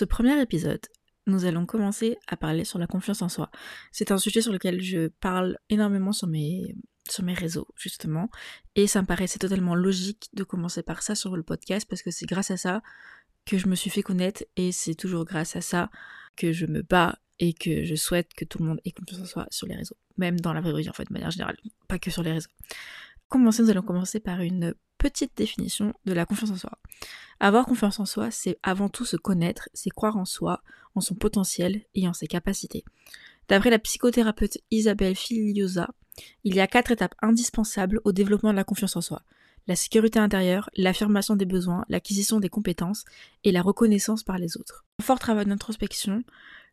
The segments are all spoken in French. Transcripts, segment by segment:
Ce premier épisode, nous allons commencer à parler sur la confiance en soi. C'est un sujet sur lequel je parle énormément sur mes, sur mes réseaux, justement. Et ça me paraissait totalement logique de commencer par ça sur le podcast parce que c'est grâce à ça que je me suis fait connaître et c'est toujours grâce à ça que je me bats et que je souhaite que tout le monde ait confiance en soi sur les réseaux. Même dans la vraie vie, en fait, de manière générale, pas que sur les réseaux. Commencer, nous allons commencer par une petite définition de la confiance en soi. Avoir confiance en soi, c'est avant tout se connaître, c'est croire en soi, en son potentiel et en ses capacités. D'après la psychothérapeute Isabelle Filiosa, il y a quatre étapes indispensables au développement de la confiance en soi. La sécurité intérieure, l'affirmation des besoins, l'acquisition des compétences et la reconnaissance par les autres. Un fort travail d'introspection,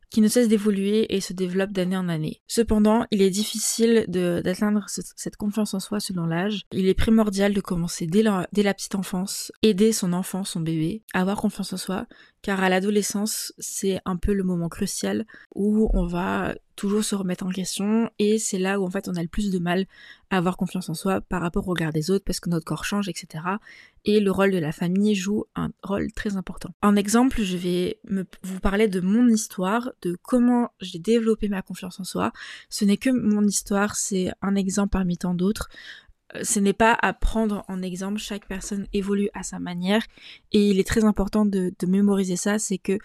qui ne cesse d'évoluer et se développe d'année en année. Cependant, il est difficile d'atteindre cette confiance en soi selon l'âge. Il est primordial de commencer dès la, dès la petite enfance, aider son enfant, son bébé, à avoir confiance en soi, car à l'adolescence, c'est un peu le moment crucial où on va toujours se remettre en question et c'est là où en fait on a le plus de mal à avoir confiance en soi par rapport au regard des autres parce que notre corps change, etc. Et le rôle de la famille joue un rôle très important. En exemple, je vais vous parler de mon histoire, de comment j'ai développé ma confiance en soi. Ce n'est que mon histoire, c'est un exemple parmi tant d'autres euh, ce n'est pas à prendre en exemple, chaque personne évolue à sa manière et il est très important de mémoriser ça, c'est que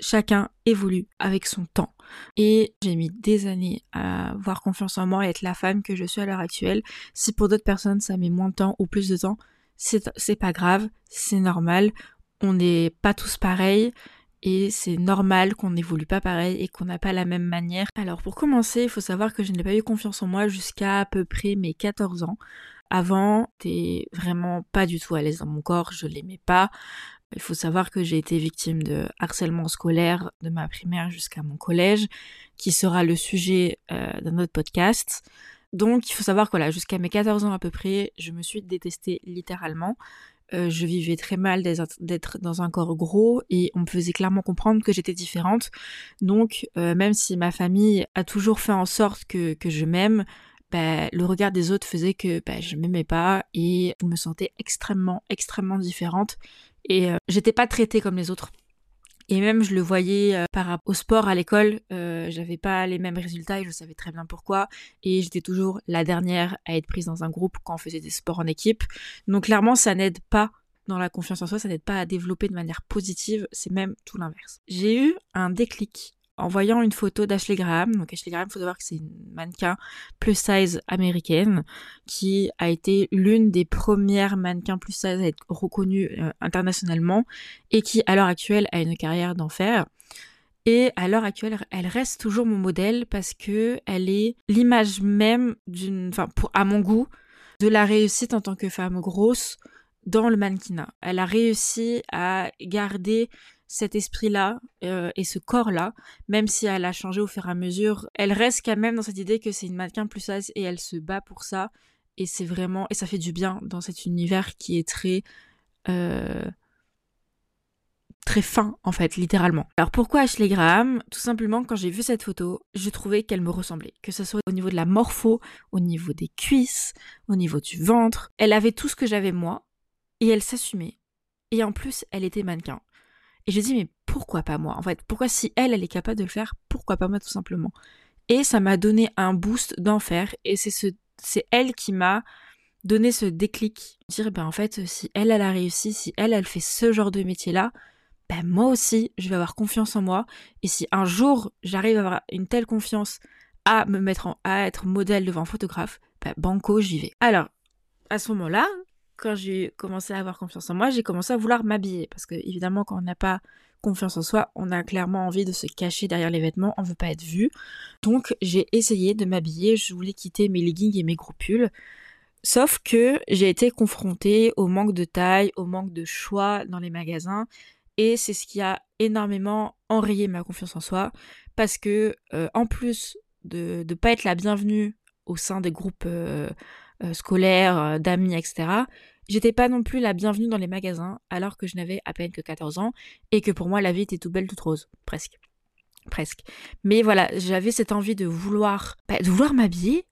chacun évolue avec son temps. Et j'ai mis des années à avoir confiance en moi et être la femme que je suis à l'heure actuelle. Si pour d'autres personnes ça met moins de temps ou plus de temps, c'est pas grave, c'est normal. On n'est pas tous pareils et c'est normal qu'on n'évolue pas pareil et qu'on n'a pas la même manière. Alors pour commencer, il faut savoir que je n'ai pas eu confiance en moi jusqu'à à peu près mes 14 ans. Avant, j'étais vraiment pas du tout à l'aise dans mon corps, je l'aimais pas. Il faut savoir que j'ai été victime de harcèlement scolaire de ma primaire jusqu'à mon collège, qui sera le sujet euh, d'un autre podcast. Donc il faut savoir que voilà, jusqu'à mes 14 ans à peu près, je me suis détestée littéralement. Euh, je vivais très mal d'être dans un corps gros et on me faisait clairement comprendre que j'étais différente. Donc euh, même si ma famille a toujours fait en sorte que, je m'aime, bah, le regard des autres faisait que bah, je m'aimais pas et je me sentais extrêmement, extrêmement différente. Et euh, j'étais pas traitée comme les autres. Et même je le voyais euh, par rapport au sport à l'école, euh, j'avais pas les mêmes résultats et je savais très bien pourquoi. Et j'étais toujours la dernière à être prise dans un groupe quand on faisait des sports en équipe. Donc clairement, ça n'aide pas dans la confiance en soi, ça n'aide pas à développer de manière positive, c'est même tout l'inverse. J'ai eu un déclic en voyant une photo d'Ashley Graham. Donc Ashley Graham, il faut savoir que c'est une mannequin plus size américaine qui a été l'une des premières mannequins plus size à être reconnue euh, internationalement et qui à l'heure actuelle a une carrière d'enfer. Et à l'heure actuelle, elle reste toujours mon modèle parce que elle est l'image même d'une, enfin à mon goût, de la réussite en tant que femme grosse dans le mannequinat. Elle a réussi à garder cet esprit-là euh, et ce corps-là, même si elle a changé au fur et à mesure, elle reste quand même dans cette idée que c'est une mannequin plus size et elle se bat pour ça. Et c'est vraiment et ça fait du bien dans cet univers qui est très euh, très fin en fait, littéralement. Alors pourquoi Ashley Graham? Tout simplement quand j'ai vu cette photo, je trouvais qu'elle me ressemblait, que ce soit au niveau de la morpho, au niveau des cuisses, au niveau du ventre. Elle avait tout ce que j'avais moi et elle s'assumait. Et en plus, elle était mannequin. Et je dis, mais pourquoi pas moi? En fait, pourquoi si elle, elle est capable de le faire, pourquoi pas moi tout simplement? Et ça m'a donné un boost d'enfer. Et c'est ce, c'est elle qui m'a donné ce déclic. Dire, ben en fait, si elle, elle a réussi, si elle, elle fait ce genre de métier-là, ben moi aussi, je vais avoir confiance en moi. Et si un jour, j'arrive à avoir une telle confiance à me mettre à être modèle devant un photographe, ben banco, j'y vais. Alors, à ce moment-là, quand j'ai commencé à avoir confiance en moi, j'ai commencé à vouloir m'habiller. Parce que, évidemment, quand on n'a pas confiance en soi, on a clairement envie de se cacher derrière les vêtements, on veut pas être vu. Donc, j'ai essayé de m'habiller, je voulais quitter mes leggings et mes gros pulls. Sauf que j'ai été confrontée au manque de taille, au manque de choix dans les magasins. Et c'est ce qui a énormément enrayé ma confiance en soi. Parce que, euh, en plus de ne pas être la bienvenue au sein des groupes euh, euh, scolaires, d'amis, etc., J'étais pas non plus la bienvenue dans les magasins alors que je n'avais à peine que 14 ans et que pour moi la vie était tout belle, toute rose. Presque. Presque. Mais voilà, j'avais cette envie de vouloir, bah, de vouloir m'habiller,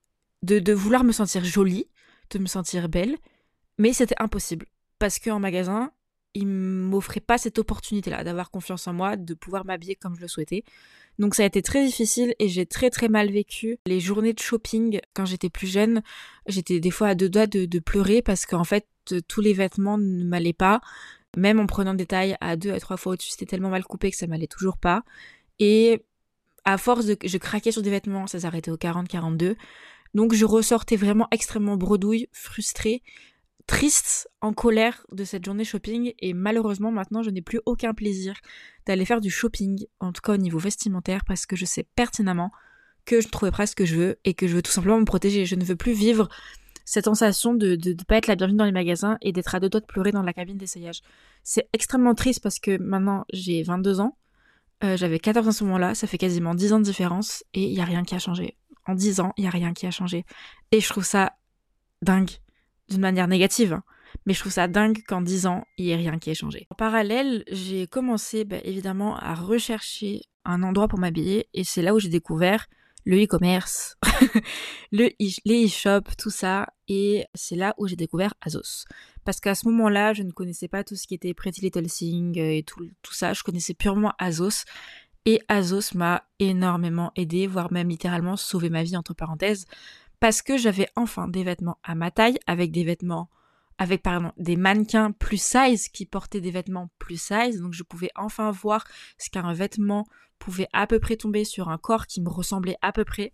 de, de vouloir me sentir jolie, de me sentir belle, mais c'était impossible. Parce qu'en magasin, il m'offrait pas cette opportunité-là d'avoir confiance en moi, de pouvoir m'habiller comme je le souhaitais. Donc ça a été très difficile et j'ai très très mal vécu les journées de shopping quand j'étais plus jeune. J'étais des fois à deux doigts de, pleurer parce qu'en fait tous les vêtements ne m'allaient pas. Même en prenant des tailles à deux à trois fois au-dessus, c'était tellement mal coupé que ça m'allait toujours pas. Et à force de, je craquais sur des vêtements, ça s'arrêtait au 40-42. Donc je ressortais vraiment extrêmement bredouille, frustrée triste, en colère de cette journée shopping et malheureusement maintenant je n'ai plus aucun plaisir d'aller faire du shopping, en tout cas au niveau vestimentaire, parce que je sais pertinemment que je ne trouverai pas ce que je veux et que je veux tout simplement me protéger. Je ne veux plus vivre cette sensation de ne pas être la bienvenue dans les magasins et d'être à deux doigts de pleurer dans la cabine d'essayage. C'est extrêmement triste parce que maintenant j'ai 22 ans, euh, j'avais 14 à ce moment-là, ça fait quasiment 10 ans de différence et il n'y a rien qui a changé. En 10 ans, il n'y a rien qui a changé. Et je trouve ça dingue d'une manière négative. Hein. Mais je trouve ça dingue qu'en 10 ans, il n'y ait rien qui ait changé. En parallèle, j'ai commencé bah, évidemment à rechercher un endroit pour m'habiller et c'est là où j'ai découvert le e-commerce, le les e-shops, tout ça. Et c'est là où j'ai découvert Azos. Parce qu'à ce moment-là, je ne connaissais pas tout ce qui était Pretty Little Thing et tout, tout ça. Je connaissais purement Azos. Et Azos m'a énormément aidé, voire même littéralement sauvé ma vie, entre parenthèses, parce que j'avais enfin des vêtements à ma taille, avec des vêtements, avec pardon, des mannequins plus size qui portaient des vêtements plus size, donc je pouvais enfin voir ce qu'un vêtement pouvait à peu près tomber sur un corps qui me ressemblait à peu près.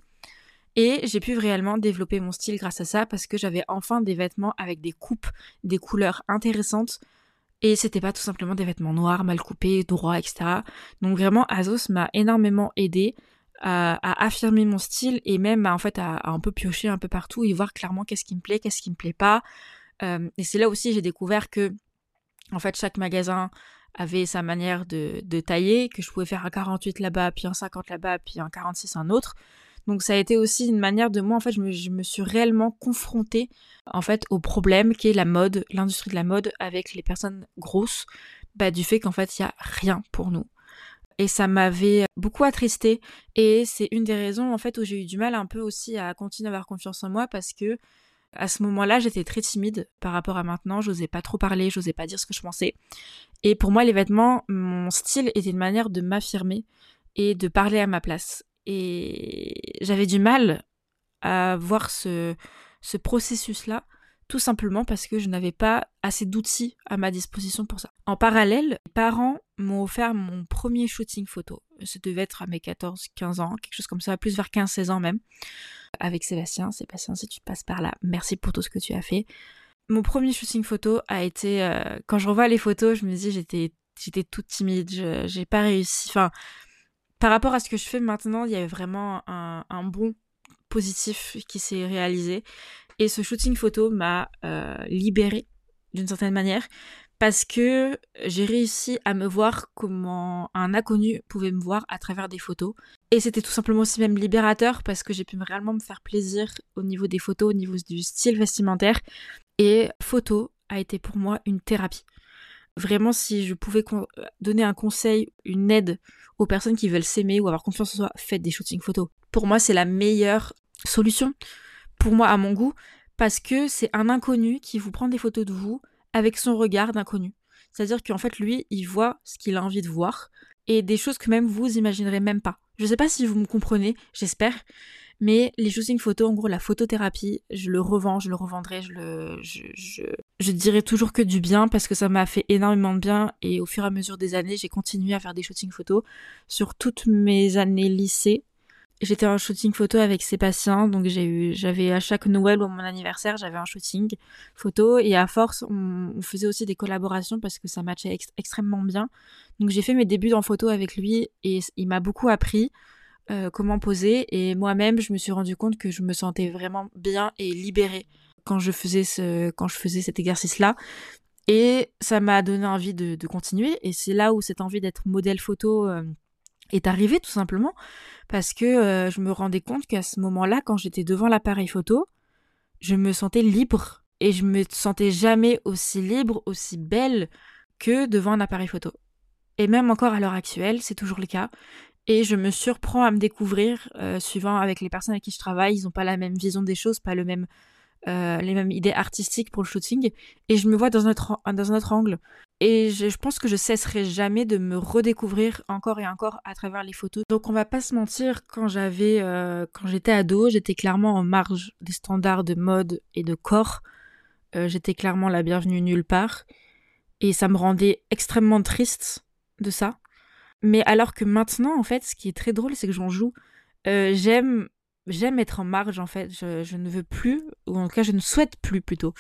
Et j'ai pu réellement développer mon style grâce à ça parce que j'avais enfin des vêtements avec des coupes, des couleurs intéressantes. Et c'était pas tout simplement des vêtements noirs, mal coupés, droits, etc. Donc vraiment, Azos m'a énormément aidé à, affirmer mon style et même à, en fait à, un peu piocher un peu partout et voir clairement qu'est-ce qui me plaît, qu'est-ce qui me plaît pas. Euh, et c'est là aussi j'ai découvert que en fait chaque magasin avait sa manière de, de tailler, que je pouvais faire un 48 là-bas, puis un 50 là-bas, puis un 46 un autre. Donc ça a été aussi une manière de moi, en fait, je me, je me suis réellement confrontée en fait au problème qui est la mode, l'industrie de la mode avec les personnes grosses, bah, du fait qu'en fait il y a rien pour nous et ça m'avait beaucoup attristé et c'est une des raisons en fait où j'ai eu du mal un peu aussi à continuer à avoir confiance en moi parce que à ce moment-là, j'étais très timide par rapport à maintenant, j'osais pas trop parler, j'osais pas dire ce que je pensais. Et pour moi, les vêtements, mon style était une manière de m'affirmer et de parler à ma place. Et j'avais du mal à voir ce, ce processus-là tout simplement parce que je n'avais pas assez d'outils à ma disposition pour ça. En parallèle, mes parents m'ont offert mon premier shooting photo. Ça devait être à mes 14-15 ans, quelque chose comme ça, plus vers 15-16 ans même, avec Sébastien. Sébastien, si tu passes par là, merci pour tout ce que tu as fait. Mon premier shooting photo a été, euh, quand je revois les photos, je me dis j'étais j'étais toute timide, j'ai pas réussi. Enfin, par rapport à ce que je fais maintenant, il y avait vraiment un, un bon positif qui s'est réalisé. Et ce shooting photo m'a euh, libérée d'une certaine manière parce que j'ai réussi à me voir comment un inconnu pouvait me voir à travers des photos. Et c'était tout simplement aussi même libérateur parce que j'ai pu réellement me faire plaisir au niveau des photos, au niveau du style vestimentaire. Et photo a été pour moi une thérapie. Vraiment, si je pouvais donner un conseil, une aide aux personnes qui veulent s'aimer ou avoir confiance en soi, faites des shootings photos. Pour moi, c'est la meilleure solution pour moi à mon goût, parce que c'est un inconnu qui vous prend des photos de vous avec son regard d'inconnu. C'est-à-dire qu'en fait, lui, il voit ce qu'il a envie de voir et des choses que même vous imaginerez même pas. Je sais pas si vous me comprenez, j'espère, mais les shooting photos, en gros, la photothérapie, je le revends, je le revendrai, je le, je, je, dirais toujours que du bien parce que ça m'a fait énormément de bien et au fur et à mesure des années, j'ai continué à faire des shootings photos sur toutes mes années lycée J'étais en shooting photo avec Sébastien, donc j'ai j'avais à chaque Noël ou mon anniversaire, j'avais un shooting photo et à force, on, faisait aussi des collaborations parce que ça matchait extrêmement bien. Donc j'ai fait mes débuts en photo avec lui et il m'a beaucoup appris euh, comment poser et moi-même, je me suis rendu compte que je me sentais vraiment bien et libérée quand je faisais ce, quand je faisais cet exercice-là. Et ça m'a donné envie de, de continuer et c'est là où cette envie d'être modèle photo euh, est arrivée tout simplement parce que euh, je me rendais compte qu'à ce moment-là, quand j'étais devant l'appareil photo, je me sentais libre et je me sentais jamais aussi libre, aussi belle que devant un appareil photo. Et même encore à l'heure actuelle, c'est toujours le cas. Et je me surprends à me découvrir, euh, suivant avec les personnes avec qui je travaille, ils n'ont pas la même vision des choses, pas euh, les mêmes idées artistiques pour le shooting. Et je me vois dans un autre angle. Et je, pense que je cesserai jamais de me redécouvrir encore et encore à travers les photos. Donc on va pas se mentir, quand j'avais, euh, quand j'étais ado, j'étais clairement en marge des standards de mode et de corps. Euh, j'étais clairement la bienvenue nulle part. Et ça me rendait extrêmement triste de ça. Mais alors que maintenant, en fait, ce qui est très drôle, c'est que j'en joue. Euh, j'aime j'aime être en marge en fait. Je, ne veux plus, ou en tout cas je ne souhaite plus plutôt,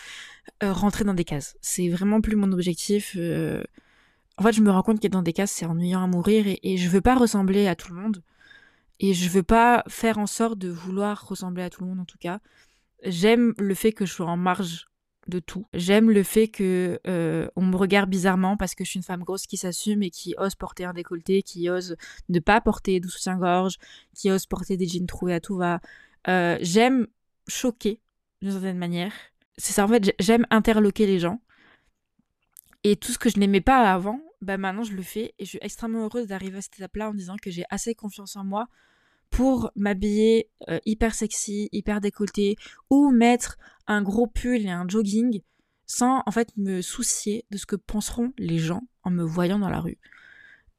euh, rentrer dans des cases. C'est vraiment plus mon objectif. Euh. En fait, je me rends compte qu'être dans des cases, c'est ennuyant à mourir et, et je veux pas ressembler à tout le monde. Et je veux pas faire en sorte de vouloir ressembler à tout le monde en tout cas. J'aime le fait que je sois en marge de tout. J'aime le fait que euh, on me regarde bizarrement parce que je suis une femme grosse qui s'assume et qui ose porter un décolleté, qui ose ne pas porter de soutien-gorge, qui ose porter des jeans troués à tout va. Euh, j'aime choquer d'une certaine manière. C'est ça en fait, j'aime interloquer les gens. Et tout ce que je n'aimais pas avant, bah maintenant je le fais et je suis extrêmement heureuse d'arriver à cette étape-là en disant que j'ai assez confiance en moi pour m'habiller euh, hyper sexy, hyper décolleté, ou mettre un gros pull et un jogging sans en fait me soucier de ce que penseront les gens en me voyant dans la rue.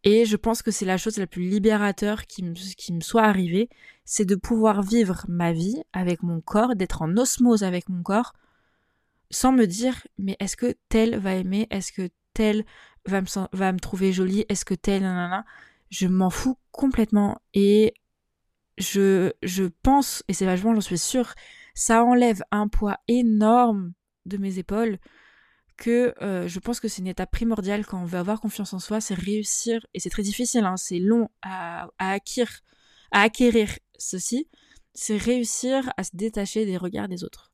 Et je pense que c'est la chose la plus libérateur qui me, qui me soit arrivée, c'est de pouvoir vivre ma vie avec mon corps, d'être en osmose avec mon corps, sans me dire mais est-ce que tel va aimer, est-ce que tel va me, va me trouver jolie, est-ce que tel nanana, je m'en fous complètement. Et je, je pense, et c'est vachement, j'en suis sûre, ça enlève un poids énorme de mes épaules que euh, je pense que c'est une étape primordiale quand on veut avoir confiance en soi, c'est réussir, et c'est très difficile, hein, c'est long à, acquérir, à acquérir ceci, c'est réussir à se détacher des regards des autres.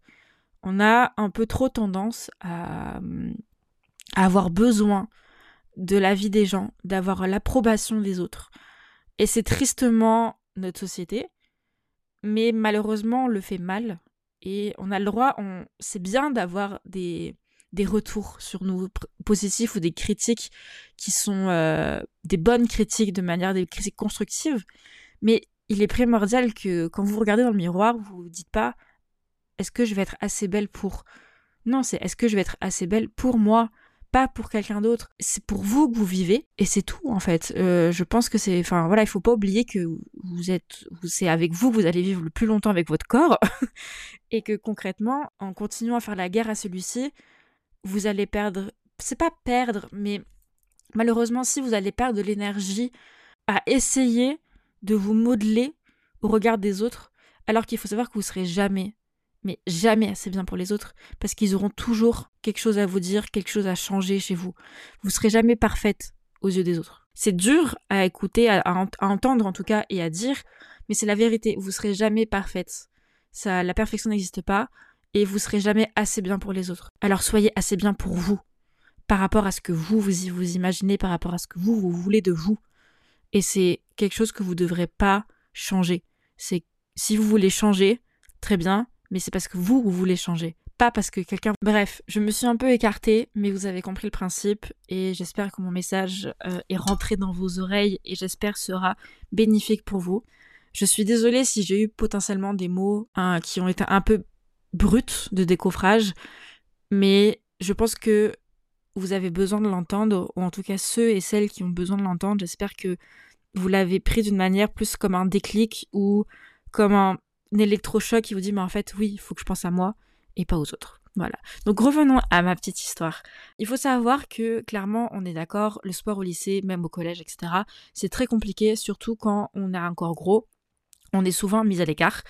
On a un peu trop tendance à, à avoir besoin de la vie des gens, d'avoir l'approbation des autres. Et c'est tristement notre société, mais malheureusement on le fait mal et on a le droit, on... c'est bien d'avoir des, des retours sur nous positifs ou des critiques qui sont euh, des bonnes critiques de manière des critiques constructives, mais il est primordial que quand vous regardez dans le miroir, vous vous dites pas est-ce que je vais être assez belle pour non, c'est est-ce que je vais être assez belle pour moi? Pas pour quelqu'un d'autre. C'est pour vous que vous vivez et c'est tout en fait. Euh, je pense que c'est, enfin voilà, il faut pas oublier que vous êtes, c'est avec vous que vous allez vivre le plus longtemps avec votre corps et que concrètement, en continuant à faire la guerre à celui-ci, vous allez perdre. C'est pas perdre, mais malheureusement, si vous allez perdre de l'énergie à essayer de vous modeler au regard des autres, alors qu'il faut savoir que vous serez jamais mais jamais assez bien pour les autres, parce qu'ils auront toujours quelque chose à vous dire, quelque chose à changer chez vous. Vous serez jamais parfaite aux yeux des autres. C'est dur à écouter, à, entendre en tout cas, et à dire, mais c'est la vérité. Vous serez jamais parfaite. Ça, la perfection n'existe pas, et vous serez jamais assez bien pour les autres. Alors soyez assez bien pour vous, par rapport à ce que vous vous, imaginez, par rapport à ce que vous vous voulez de vous. Et c'est quelque chose que vous devrez pas changer. C'est si vous voulez changer, très bien, mais c'est parce que vous, vous voulez changer. Pas parce que quelqu'un... Bref, je me suis un peu écartée, mais vous avez compris le principe et j'espère que mon message euh, est rentré dans vos oreilles et j'espère sera bénéfique pour vous. Je suis désolée si j'ai eu potentiellement des mots hein, qui ont été un peu bruts de décoffrage, mais je pense que vous avez besoin de l'entendre, ou en tout cas ceux et celles qui ont besoin de l'entendre, j'espère que vous l'avez pris d'une manière plus comme un déclic ou comme un électrochoc qui vous dit mais en fait oui, il faut que je pense à moi et pas aux autres. Voilà. Donc revenons à ma petite histoire. Il faut savoir que clairement on est d'accord, le sport au lycée, même au collège, etc. C'est très compliqué, surtout quand on a un corps gros. On est souvent mis à l'écart.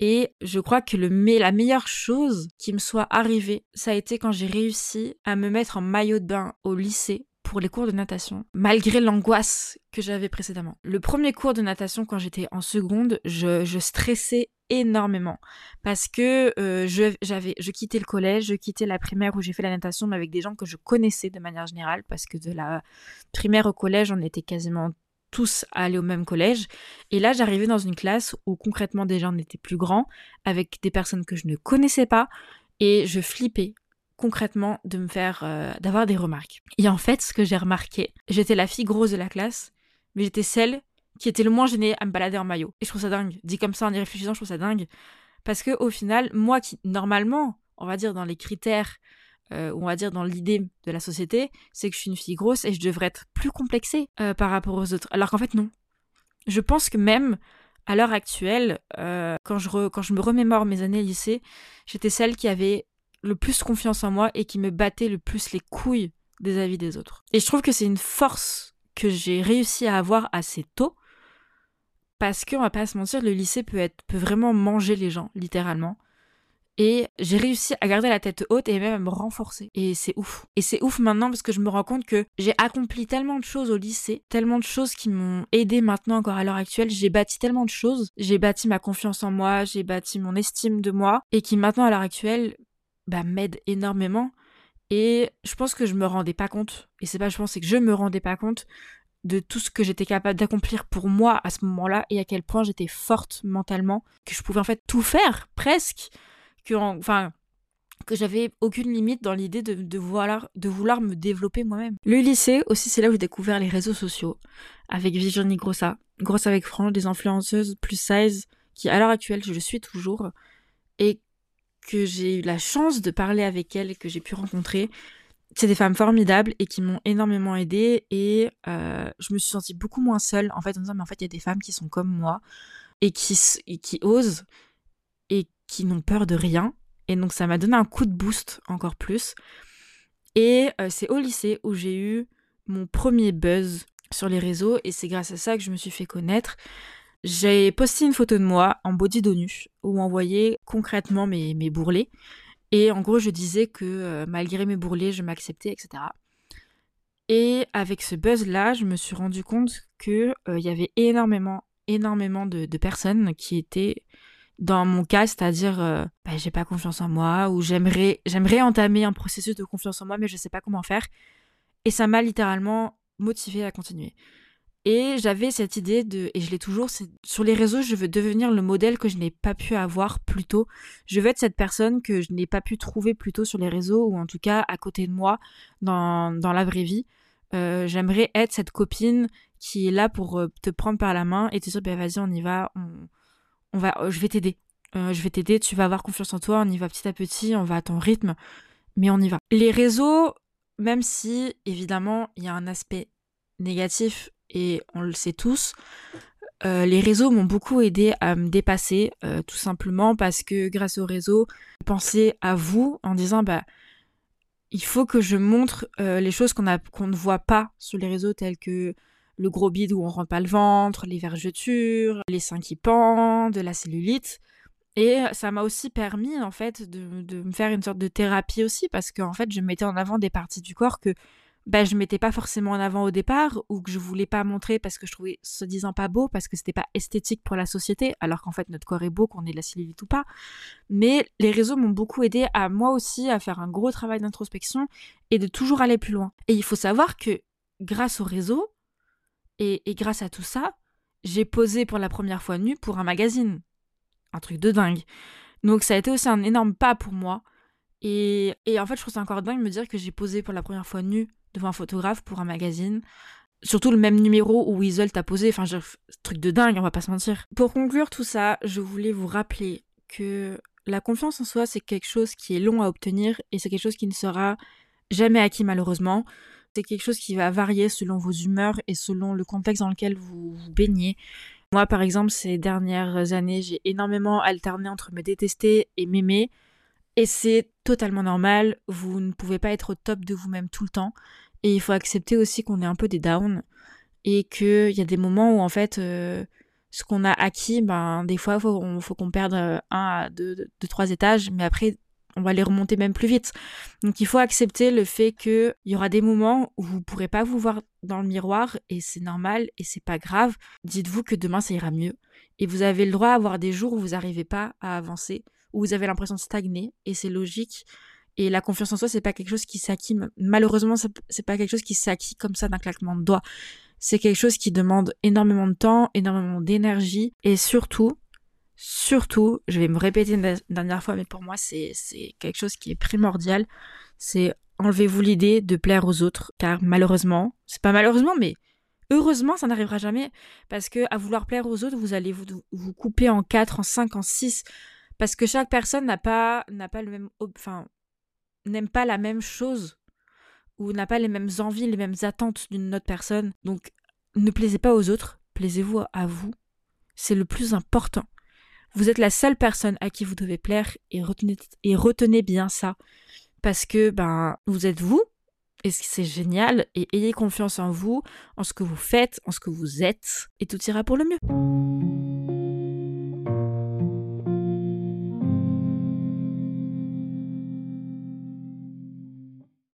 Et je crois que le, la meilleure chose qui me soit arrivée, ça a été quand j'ai réussi à me mettre en maillot de bain au lycée pour les cours de natation, malgré l'angoisse que j'avais précédemment. Le premier cours de natation, quand j'étais en seconde, je, stressais énormément parce que euh, je, j'avais, je quittais le collège, je quittais la primaire où j'ai fait la natation, mais avec des gens que je connaissais de manière générale, parce que de la primaire au collège, on était quasiment tous à aller au même collège. Et là, j'arrivais dans une classe où concrètement des gens étaient plus grands, avec des personnes que je ne connaissais pas, et je flippais concrètement de me faire, euh, d'avoir des remarques. Et en fait, ce que j'ai remarqué, j'étais la fille grosse de la classe, mais j'étais celle qui était le moins gênée à me balader en maillot. Et je trouve ça dingue. Dit comme ça en y réfléchissant, je trouve ça dingue. Parce que au final, moi qui, normalement, on va dire dans les critères euh, on va dire dans l'idée de la société, c'est que je suis une fille grosse et je devrais être plus complexée euh, par rapport aux autres. Alors qu'en fait, non. Je pense que même à l'heure actuelle, euh, quand, je quand je me remémore mes années lycée, j'étais celle qui avait le plus confiance en moi et qui me battait le plus les couilles des avis des autres. Et je trouve que c'est une force que j'ai réussi à avoir assez tôt. Parce qu'on va pas se mentir, le lycée peut être peut vraiment manger les gens, littéralement. Et j'ai réussi à garder la tête haute et même à me renforcer. Et c'est ouf. Et c'est ouf maintenant parce que je me rends compte que j'ai accompli tellement de choses au lycée, tellement de choses qui m'ont aidé maintenant encore à l'heure actuelle. J'ai bâti tellement de choses. J'ai bâti ma confiance en moi, j'ai bâti mon estime de moi et qui maintenant à l'heure actuelle bah, m'aide énormément. Et je pense que je me rendais pas compte. Et c'est pas je pense, c'est que je me rendais pas compte de tout ce que j'étais capable d'accomplir pour moi à ce moment-là et à quel point j'étais forte mentalement, que je pouvais en fait tout faire, presque que, enfin, que j'avais aucune limite dans l'idée de, vouloir, de vouloir me développer moi-même. Le lycée aussi, c'est là où j'ai découvert les réseaux sociaux avec Virginie Grossa, Grossa avec Franche, des influenceuses plus size qui à l'heure actuelle je le suis toujours et que j'ai eu la chance de parler avec elles que j'ai pu rencontrer. C'est des femmes formidables et qui m'ont énormément aidée et euh, je me suis sentie beaucoup moins seule en fait en disant mais en fait il y a des femmes qui sont comme moi et qui, et qui osent et qui n'ont peur de rien. Et donc ça m'a donné un coup de boost encore plus. Et euh, c'est au lycée où j'ai eu mon premier buzz sur les réseaux et c'est grâce à ça que je me suis fait connaître. J'ai posté une photo de moi en body d'ONU où on voyait concrètement mes, bourrelets. Et en gros, je disais que euh, malgré mes bourrelets, je m'acceptais, etc. Et avec ce buzz-là, je me suis rendu compte qu'il euh, y avait énormément, énormément de, personnes qui étaient dans mon cas, c'est-à-dire euh, bah, j'ai pas confiance en moi ou j'aimerais j'aimerais entamer un processus de confiance en moi mais je sais pas comment faire et ça m'a littéralement motivé à continuer. Et j'avais cette idée de et je l'ai toujours sur les réseaux, je veux devenir le modèle que je n'ai pas pu avoir plus tôt. Je veux être cette personne que je n'ai pas pu trouver plus tôt sur les réseaux ou en tout cas à côté de moi dans dans la vraie vie. Euh, j'aimerais être cette copine qui est là pour euh, te prendre par la main et te dire bah vas-y on y va, on on va, euh, je vais t'aider. Euh, je vais t'aider, tu vas avoir confiance en toi, on y va petit à petit, on va à ton rythme, mais on y va. Les réseaux, même si évidemment il y a un aspect négatif et on le sait tous, euh, les réseaux m'ont beaucoup aidé à me dépasser, tout simplement parce que grâce aux réseaux, penser à vous en disant bah il faut que je montre les choses qu'on ne voit pas sur les réseaux tels que le gros bide où on rentre pas le ventre, les vergetures, les seins qui pendent, la cellulite. Et ça m'a aussi permis, en fait, de, me faire une sorte de thérapie aussi, parce qu'en fait, je mettais en avant des parties du corps que ben, je mettais pas forcément en avant au départ, ou que je voulais pas montrer parce que je trouvais se disant pas beau, parce que c'était pas esthétique pour la société, alors qu'en fait, notre corps est beau, qu'on ait de la cellulite ou pas. Mais les réseaux m'ont beaucoup aidé à moi aussi à faire un gros travail d'introspection et de toujours aller plus loin. Et il faut savoir que grâce aux réseaux, et, grâce à tout ça, j'ai posé pour la première fois nu pour un magazine. Un truc de dingue. Donc ça a été aussi un énorme pas pour moi. Et, en fait, je trouve ça encore dingue de me dire que j'ai posé pour la première fois nu devant un photographe pour un magazine. Surtout le même numéro où Weasel t'a posé. Enfin, truc de dingue, on va pas se mentir. Pour conclure tout ça, je voulais vous rappeler que la confiance en soi, c'est quelque chose qui est long à obtenir et c'est quelque chose qui ne sera jamais acquis malheureusement. C'est quelque chose qui va varier selon vos humeurs et selon le contexte dans lequel vous vous baignez. Moi, par exemple, ces dernières années, j'ai énormément alterné entre me détester et m'aimer. Et c'est totalement normal. Vous ne pouvez pas être au top de vous-même tout le temps. Et il faut accepter aussi qu'on est un peu des downs. Et qu'il y a des moments où, en fait, euh, ce qu'on a acquis, ben, des fois, il faut, faut qu'on perde un à deux, deux, trois étages. Mais après, on va les remonter même plus vite. Donc il faut accepter le fait qu'il y aura des moments où vous ne pourrez pas vous voir dans le miroir et c'est normal et c'est pas grave. Dites-vous que demain ça ira mieux. Et vous avez le droit à avoir des jours où vous n'arrivez pas à avancer, où vous avez l'impression de stagner et c'est logique. Et la confiance en soi, c'est pas quelque chose qui s'acquit. Malheureusement, c'est pas quelque chose qui s'acquit comme ça d'un claquement de doigts. C'est quelque chose qui demande énormément de temps, énormément d'énergie et surtout, Surtout, je vais me répéter une dernière fois, mais pour moi, c'est quelque chose qui est primordial. C'est enlevez-vous l'idée de plaire aux autres, car malheureusement, c'est pas malheureusement, mais heureusement, ça n'arrivera jamais, parce que à vouloir plaire aux autres, vous allez vous, vous couper en 4, en 5, en 6, parce que chaque personne n'a pas, n'a pas le même, enfin, n'aime pas la même chose ou n'a pas les mêmes envies, les mêmes attentes d'une autre personne. Donc, ne plaisez pas aux autres, plaisez-vous à vous. C'est le plus important. Vous êtes la seule personne à qui vous devez plaire et retenez, et retenez bien ça. Parce que, ben, vous êtes vous, et c'est génial, et ayez confiance en vous, en ce que vous faites, en ce que vous êtes, et tout ira pour le mieux.